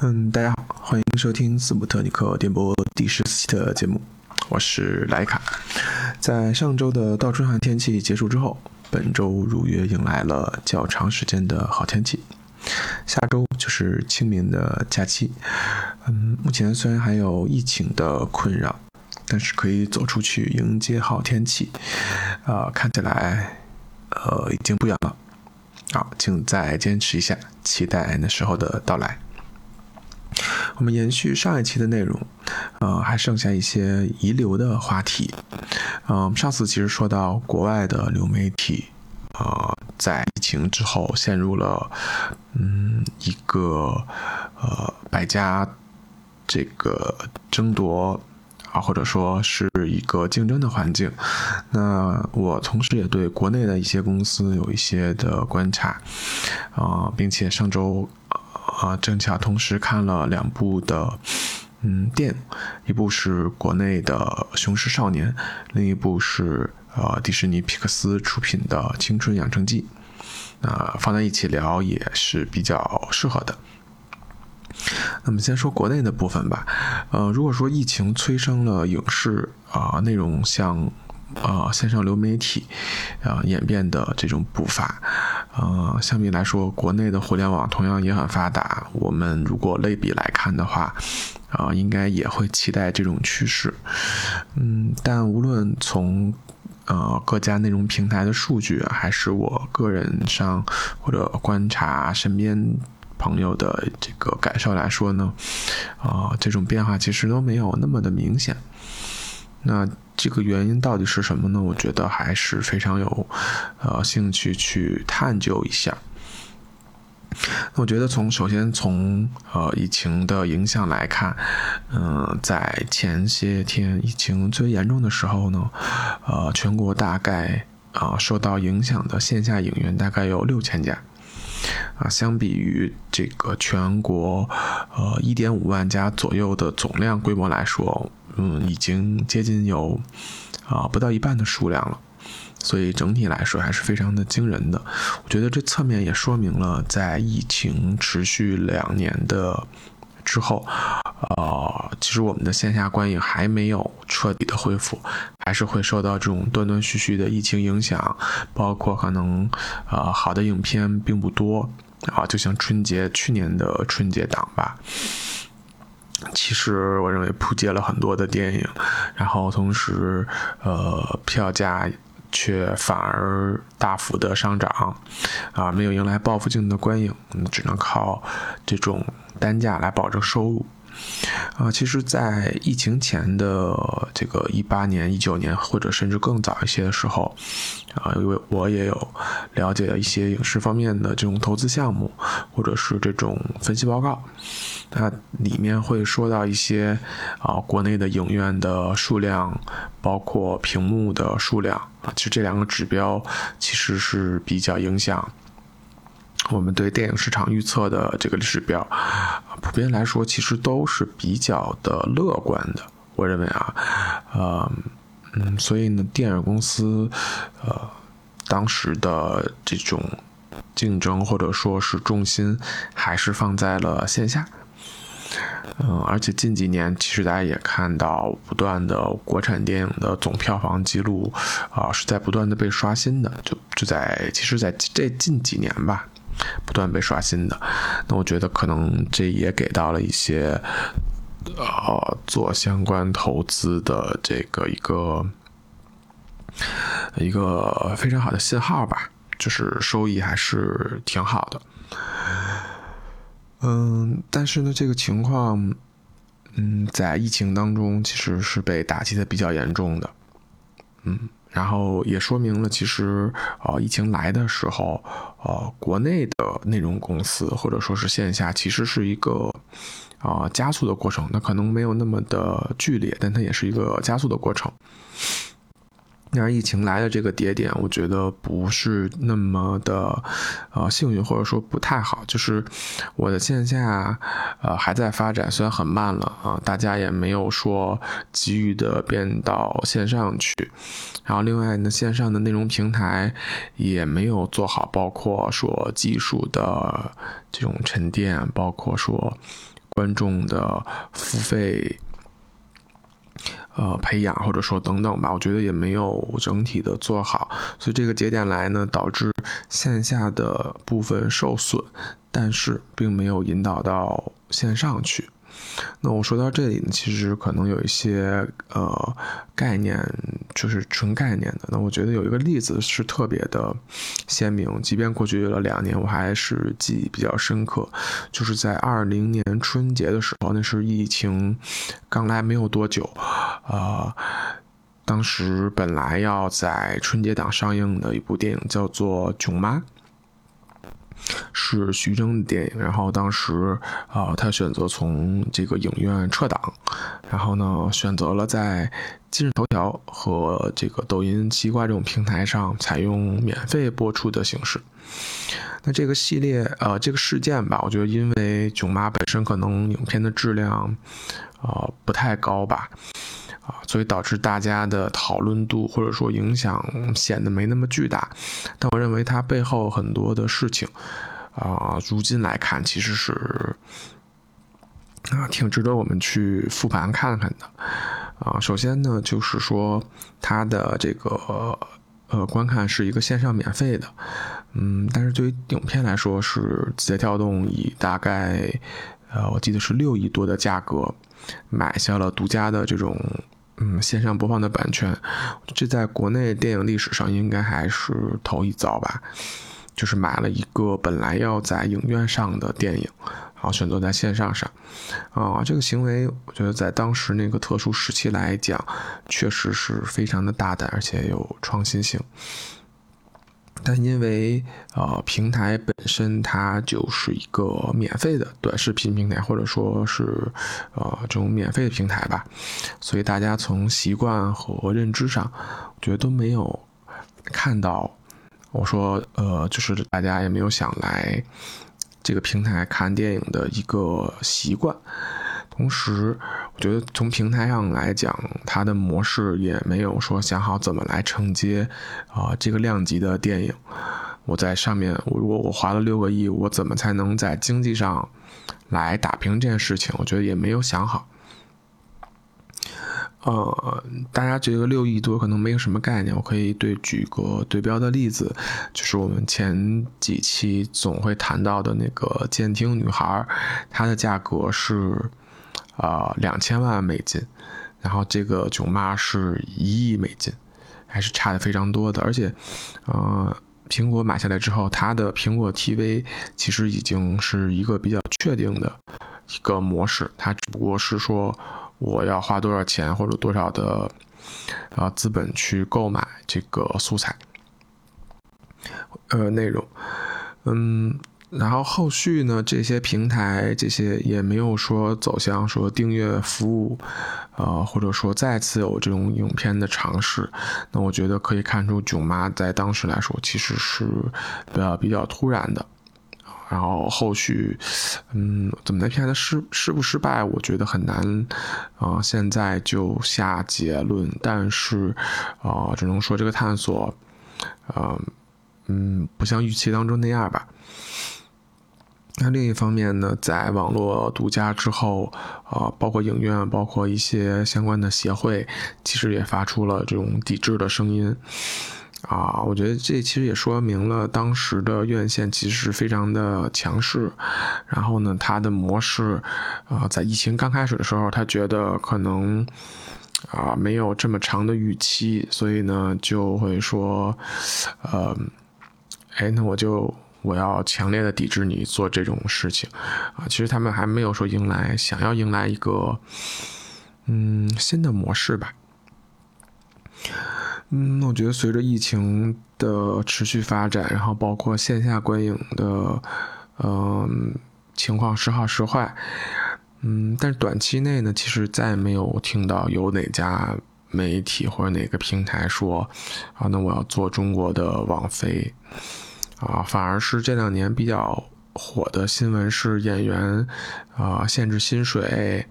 嗯，大家好，欢迎收听斯普特尼克电波第十四期的节目，我是莱卡。在上周的倒春寒天气结束之后，本周如约迎来了较长时间的好天气。下周就是清明的假期。嗯，目前虽然还有疫情的困扰，但是可以走出去迎接好天气。啊，看起来呃已经不远了。好，请再坚持一下，期待那时候的到来。我们延续上一期的内容，呃，还剩下一些遗留的话题。嗯，上次其实说到国外的流媒体，呃，在疫情之后陷入了嗯一个呃百家这个争夺啊，或者说是一个竞争的环境。那我同时也对国内的一些公司有一些的观察，啊，并且上周。啊，正巧同时看了两部的，嗯，电影，一部是国内的《雄狮少年》，另一部是呃迪士尼皮克斯出品的《青春养成记》，那放在一起聊也是比较适合的。那么先说国内的部分吧，呃，如果说疫情催生了影视啊内容向啊线上流媒体啊演变的这种步伐。呃，相比来说，国内的互联网同样也很发达。我们如果类比来看的话，啊，应该也会期待这种趋势。嗯，但无论从呃各家内容平台的数据，还是我个人上或者观察身边朋友的这个感受来说呢，啊，这种变化其实都没有那么的明显。那这个原因到底是什么呢？我觉得还是非常有，呃，兴趣去探究一下。那我觉得从首先从呃疫情的影响来看，嗯，在前些天疫情最严重的时候呢，呃，全国大概啊受到影响的线下影院大概有六千家，啊，相比于这个全国呃一点五万家左右的总量规模来说。嗯，已经接近有啊不到一半的数量了，所以整体来说还是非常的惊人的。我觉得这侧面也说明了，在疫情持续两年的之后，呃，其实我们的线下观影还没有彻底的恢复，还是会受到这种断断续续的疫情影响，包括可能呃好的影片并不多啊，就像春节去年的春节档吧。其实我认为扑街了很多的电影，然后同时，呃，票价却反而大幅的上涨，啊，没有迎来报复性的观影，只能靠这种单价来保证收入。啊，其实，在疫情前的这个一八年、一九年，或者甚至更早一些的时候，啊，因为我也有了解一些影视方面的这种投资项目，或者是这种分析报告，那里面会说到一些啊，国内的影院的数量，包括屏幕的数量啊，其实这两个指标其实是比较影响。我们对电影市场预测的这个指标，普遍来说其实都是比较的乐观的。我认为啊，呃，嗯，所以呢，电影公司，呃，当时的这种竞争或者说是重心还是放在了线下。嗯，而且近几年其实大家也看到，不断的国产电影的总票房记录啊，是在不断的被刷新的。就就在其实，在这近几年吧。不断被刷新的，那我觉得可能这也给到了一些，呃，做相关投资的这个一个一个非常好的信号吧，就是收益还是挺好的。嗯，但是呢，这个情况，嗯，在疫情当中其实是被打击的比较严重的，嗯。然后也说明了，其实，呃，疫情来的时候，呃，国内的内容公司或者说是线下，其实是一个，啊，加速的过程。那可能没有那么的剧烈，但它也是一个加速的过程。那疫情来的这个节点，我觉得不是那么的，呃，幸运或者说不太好。就是我的线下，呃，还在发展，虽然很慢了啊，大家也没有说急于的变到线上去。然后另外呢，线上的内容平台也没有做好，包括说技术的这种沉淀，包括说观众的付费。呃，培养或者说等等吧，我觉得也没有整体的做好，所以这个节点来呢，导致线下的部分受损，但是并没有引导到线上去。那我说到这里呢，其实可能有一些呃概念，就是纯概念的。那我觉得有一个例子是特别的鲜明，即便过去了两年，我还是记忆比较深刻。就是在二零年春节的时候，那是疫情刚来没有多久，啊，当时本来要在春节档上映的一部电影叫做《囧妈》。是徐峥的电影，然后当时啊，他选择从这个影院撤档，然后呢，选择了在今日头条和这个抖音、西瓜这种平台上采用免费播出的形式。那这个系列，呃，这个事件吧，我觉得因为囧妈本身可能影片的质量，呃，不太高吧。啊，所以导致大家的讨论度或者说影响显得没那么巨大，但我认为它背后很多的事情，啊，如今来看其实是啊挺值得我们去复盘看看的。啊，首先呢，就是说它的这个呃观看是一个线上免费的，嗯，但是对于影片来说，是字节跳动以大概呃我记得是六亿多的价格买下了独家的这种。嗯，线上播放的版权，这在国内电影历史上应该还是头一遭吧。就是买了一个本来要在影院上的电影，然后选择在线上上。啊，这个行为我觉得在当时那个特殊时期来讲，确实是非常的大胆，而且有创新性。但因为呃平台本身它就是一个免费的短视频平台，或者说是呃这种免费的平台吧，所以大家从习惯和认知上，我觉得都没有看到。我说呃，就是大家也没有想来这个平台看电影的一个习惯。同时，我觉得从平台上来讲，它的模式也没有说想好怎么来承接啊这个量级的电影。我在上面，如果我花了六个亿，我怎么才能在经济上来打平这件事情？我觉得也没有想好。呃，大家觉得六亿多可能没有什么概念，我可以对举个对标的例子，就是我们前几期总会谈到的那个《监听女孩》，它的价格是。啊，两千万美金，然后这个囧妈是一亿美金，还是差的非常多的。而且，呃，苹果买下来之后，它的苹果 TV 其实已经是一个比较确定的一个模式，它只不过是说我要花多少钱或者多少的啊资本去购买这个素材，呃，内容，嗯。然后后续呢，这些平台这些也没有说走向说订阅服务，呃，或者说再次有这种影片的尝试。那我觉得可以看出，囧妈在当时来说其实是呃比较突然的。然后后续，嗯，怎么的片子失失不失败，我觉得很难啊，现在就下结论。但是啊，只能说这个探索，呃，嗯，不像预期当中那样吧。那另一方面呢，在网络独家之后，啊，包括影院，包括一些相关的协会，其实也发出了这种抵制的声音，啊，我觉得这其实也说明了当时的院线其实非常的强势，然后呢，它的模式，啊，在疫情刚开始的时候，他觉得可能，啊，没有这么长的预期，所以呢，就会说，呃，哎，那我就。我要强烈的抵制你做这种事情，啊，其实他们还没有说迎来想要迎来一个，嗯，新的模式吧。嗯，我觉得随着疫情的持续发展，然后包括线下观影的，嗯，情况时好时坏，嗯，但是短期内呢，其实再也没有听到有哪家媒体或者哪个平台说，啊，那我要做中国的网飞。啊，反而是这两年比较火的新闻是演员啊限制薪水，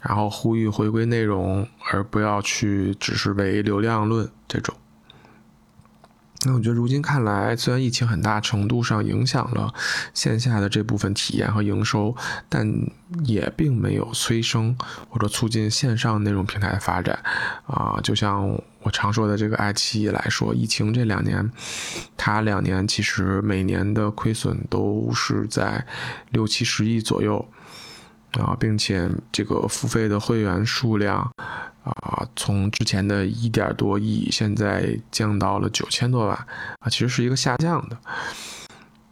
然后呼吁回归内容，而不要去只是为流量论这种。那我觉得如今看来，虽然疫情很大程度上影响了线下的这部分体验和营收，但也并没有催生或者促进线上内容平台的发展。啊，就像我常说的这个爱奇艺来说，疫情这两年，它两年其实每年的亏损都是在六七十亿左右啊，并且这个付费的会员数量。啊，从之前的一点多亿，现在降到了九千多万，啊，其实是一个下降的。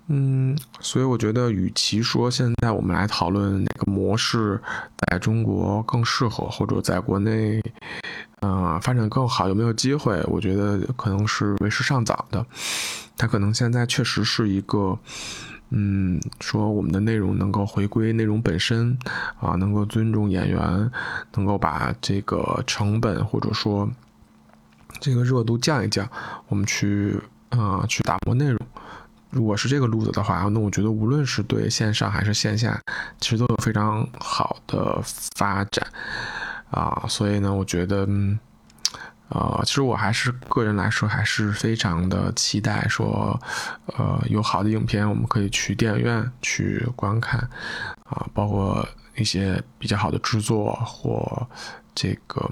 嗯，所以我觉得，与其说现在我们来讨论哪个模式在中国更适合，或者在国内，呃，发展更好，有没有机会？我觉得可能是为时尚早的。它可能现在确实是一个。嗯，说我们的内容能够回归内容本身，啊，能够尊重演员，能够把这个成本或者说这个热度降一降，我们去啊去打磨内容。如果是这个路子的话，那我觉得无论是对线上还是线下，其实都有非常好的发展啊。所以呢，我觉得。嗯呃，其实我还是个人来说，还是非常的期待说，呃，有好的影片我们可以去电影院去观看，啊，包括一些比较好的制作或这个，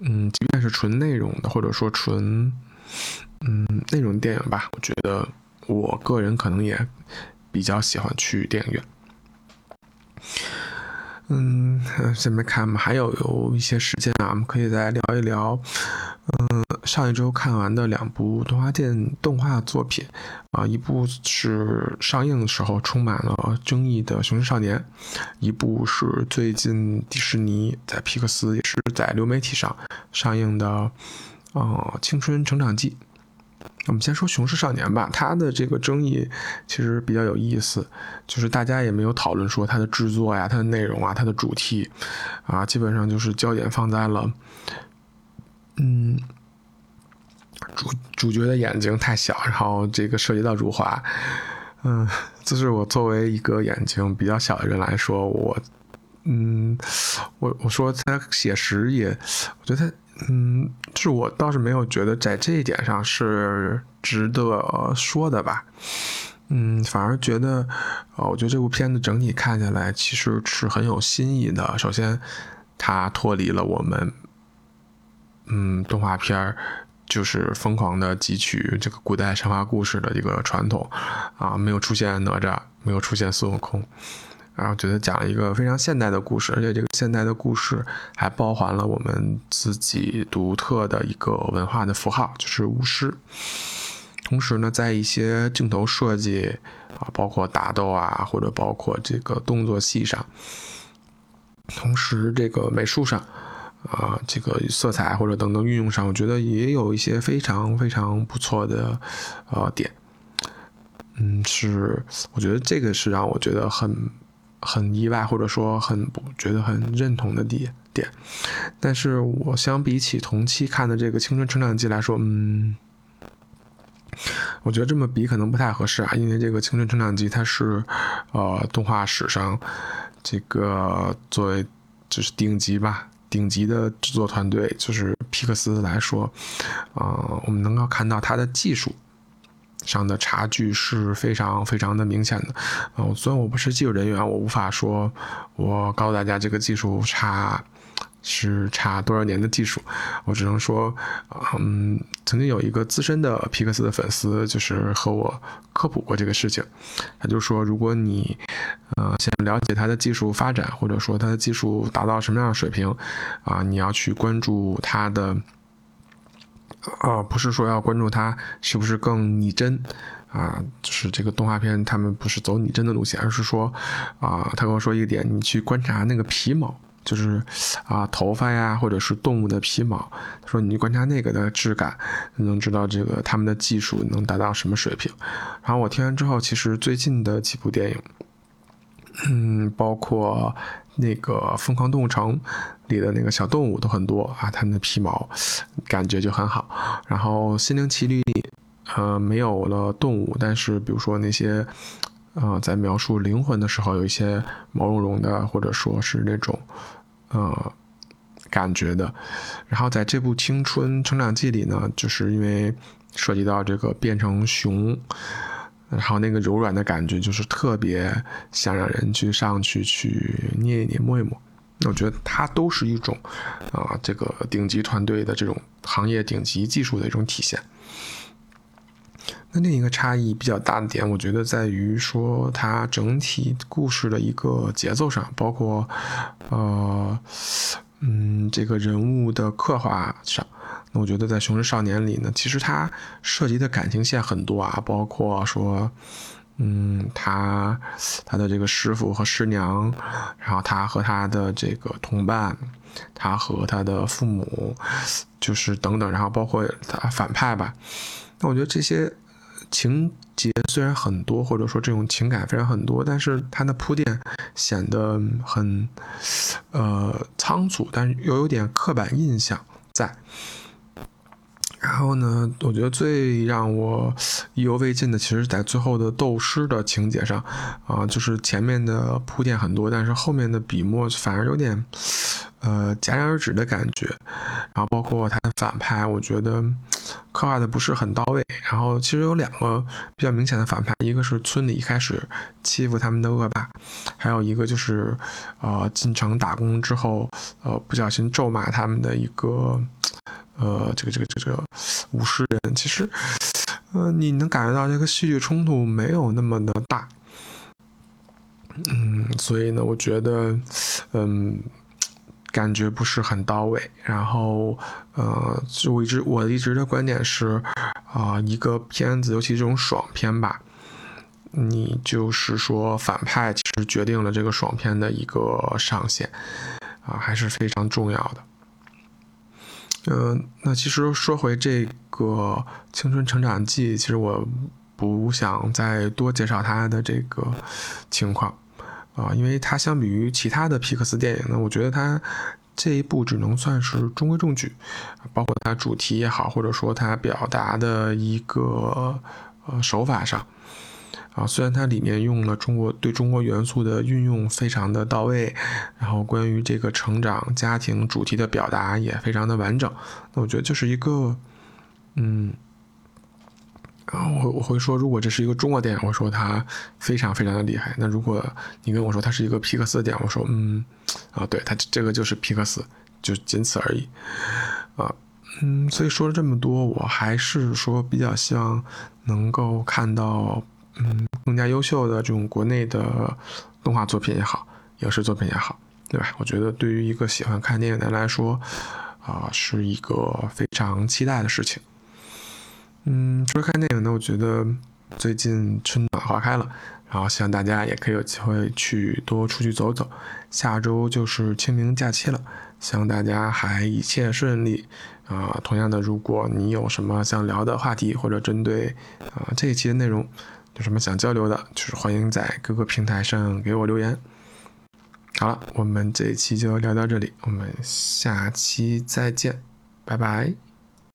嗯，即便是纯内容的，或者说纯，嗯，内容电影吧，我觉得我个人可能也比较喜欢去电影院。嗯，下面看嘛，还有有一些时间啊，我们可以再聊一聊。嗯，上一周看完的两部动画电动画作品啊，一部是上映的时候充满了争议的《雄狮少年》，一部是最近迪士尼在皮克斯也是在流媒体上上映的《呃青春成长记》。我们先说《雄狮少年》吧，它的这个争议其实比较有意思，就是大家也没有讨论说它的制作呀、它的内容啊、它的主题，啊，基本上就是焦点放在了，嗯，主主角的眼睛太小，然后这个涉及到辱华，嗯，就是我作为一个眼睛比较小的人来说，我，嗯，我我说他写实也，我觉得他。嗯，是我倒是没有觉得在这一点上是值得说的吧。嗯，反而觉得，呃，我觉得这部片子整体看下来其实是很有新意的。首先，它脱离了我们，嗯，动画片就是疯狂的汲取这个古代神话故事的一个传统，啊，没有出现哪吒，没有出现孙悟空。然后觉得讲了一个非常现代的故事，而且这个现代的故事还包含了我们自己独特的一个文化的符号，就是巫师。同时呢，在一些镜头设计啊，包括打斗啊，或者包括这个动作戏上，同时这个美术上啊，这个色彩或者等等运用上，我觉得也有一些非常非常不错的呃点。嗯，是，我觉得这个是让我觉得很。很意外，或者说很不觉得很认同的点点，但是我相比起同期看的这个《青春成长记》来说，嗯，我觉得这么比可能不太合适啊，因为这个《青春成长记》它是，呃，动画史上这个作为就是顶级吧，顶级的制作团队，就是皮克斯来说，啊，我们能够看到它的技术。上的差距是非常非常的明显的，呃，虽然我不是技术人员，我无法说，我告诉大家这个技术差是差多少年的技术，我只能说，嗯，曾经有一个资深的皮克斯的粉丝，就是和我科普过这个事情，他就说，如果你，呃，想了解他的技术发展，或者说他的技术达到什么样的水平，啊，你要去关注他的。啊，不是说要关注它是不是更拟真，啊，就是这个动画片他们不是走拟真的路线，而是说，啊，他跟我说一个点，你去观察那个皮毛，就是啊头发呀，或者是动物的皮毛，他说你去观察那个的质感，能知道这个他们的技术能达到什么水平。然后我听完之后，其实最近的几部电影，嗯，包括。那个《疯狂动物城》里的那个小动物都很多啊，它们的皮毛感觉就很好。然后《心灵奇旅》里，呃，没有了动物，但是比如说那些，呃，在描述灵魂的时候，有一些毛茸茸的，或者说是那种，呃，感觉的。然后在这部《青春成长记》里呢，就是因为涉及到这个变成熊，然后那个柔软的感觉，就是特别想让人去上去去捏一捏、摸一摸。我觉得它都是一种啊，这个顶级团队的这种行业顶级技术的一种体现。那另一个差异比较大的点，我觉得在于说它整体故事的一个节奏上，包括呃，嗯，这个人物的刻画上。那我觉得在《雄狮少年》里呢，其实它涉及的感情线很多啊，包括说，嗯，他他的这个师傅和师娘，然后他和他的这个同伴，他和他的父母，就是等等，然后包括他反派吧。那我觉得这些。情节虽然很多，或者说这种情感非常很多，但是它的铺垫显得很，呃仓促，但是又有点刻板印象在。然后呢，我觉得最让我意犹未尽的，其实在最后的斗诗的情节上，啊，就是前面的铺垫很多，但是后面的笔墨反而有点，呃，戛然而止的感觉。然后包括他的反派，我觉得刻画的不是很到位。然后其实有两个比较明显的反派，一个是村里一开始欺负他们的恶霸，还有一个就是，呃，进城打工之后，呃，不小心咒骂他们的一个。呃，这个这个这个这个武士人，其实，呃，你能感觉到这个戏剧冲突没有那么的大，嗯，所以呢，我觉得，嗯，感觉不是很到位。然后，呃，就我一直我一直的观点是，啊，一个片子，尤其这种爽片吧，你就是说反派其实决定了这个爽片的一个上限，啊，还是非常重要的。嗯，那其实说回这个《青春成长记》，其实我不想再多介绍它的这个情况啊，因为它相比于其他的皮克斯电影呢，我觉得它这一部只能算是中规中矩，包括它主题也好，或者说它表达的一个呃手法上。啊，虽然它里面用了中国对中国元素的运用非常的到位，然后关于这个成长家庭主题的表达也非常的完整，那我觉得就是一个，嗯，啊，我我会说，如果这是一个中国电影，我说它非常非常的厉害。那如果你跟我说它是一个皮克斯电影，我说嗯，啊，对，它这个就是皮克斯，就仅此而已，啊，嗯，所以说了这么多，我还是说比较希望能够看到。嗯，更加优秀的这种国内的动画作品也好，影视作品也好，对吧？我觉得对于一个喜欢看电影的人来说，啊，是一个非常期待的事情。嗯，除了看电影呢，我觉得最近春暖花开了，然后希望大家也可以有机会去多出去走走。下周就是清明假期了，希望大家还一切顺利。啊，同样的，如果你有什么想聊的话题，或者针对啊这一期的内容，有什么想交流的，就是欢迎在各个平台上给我留言。好了，我们这一期就聊到这里，我们下期再见，拜拜。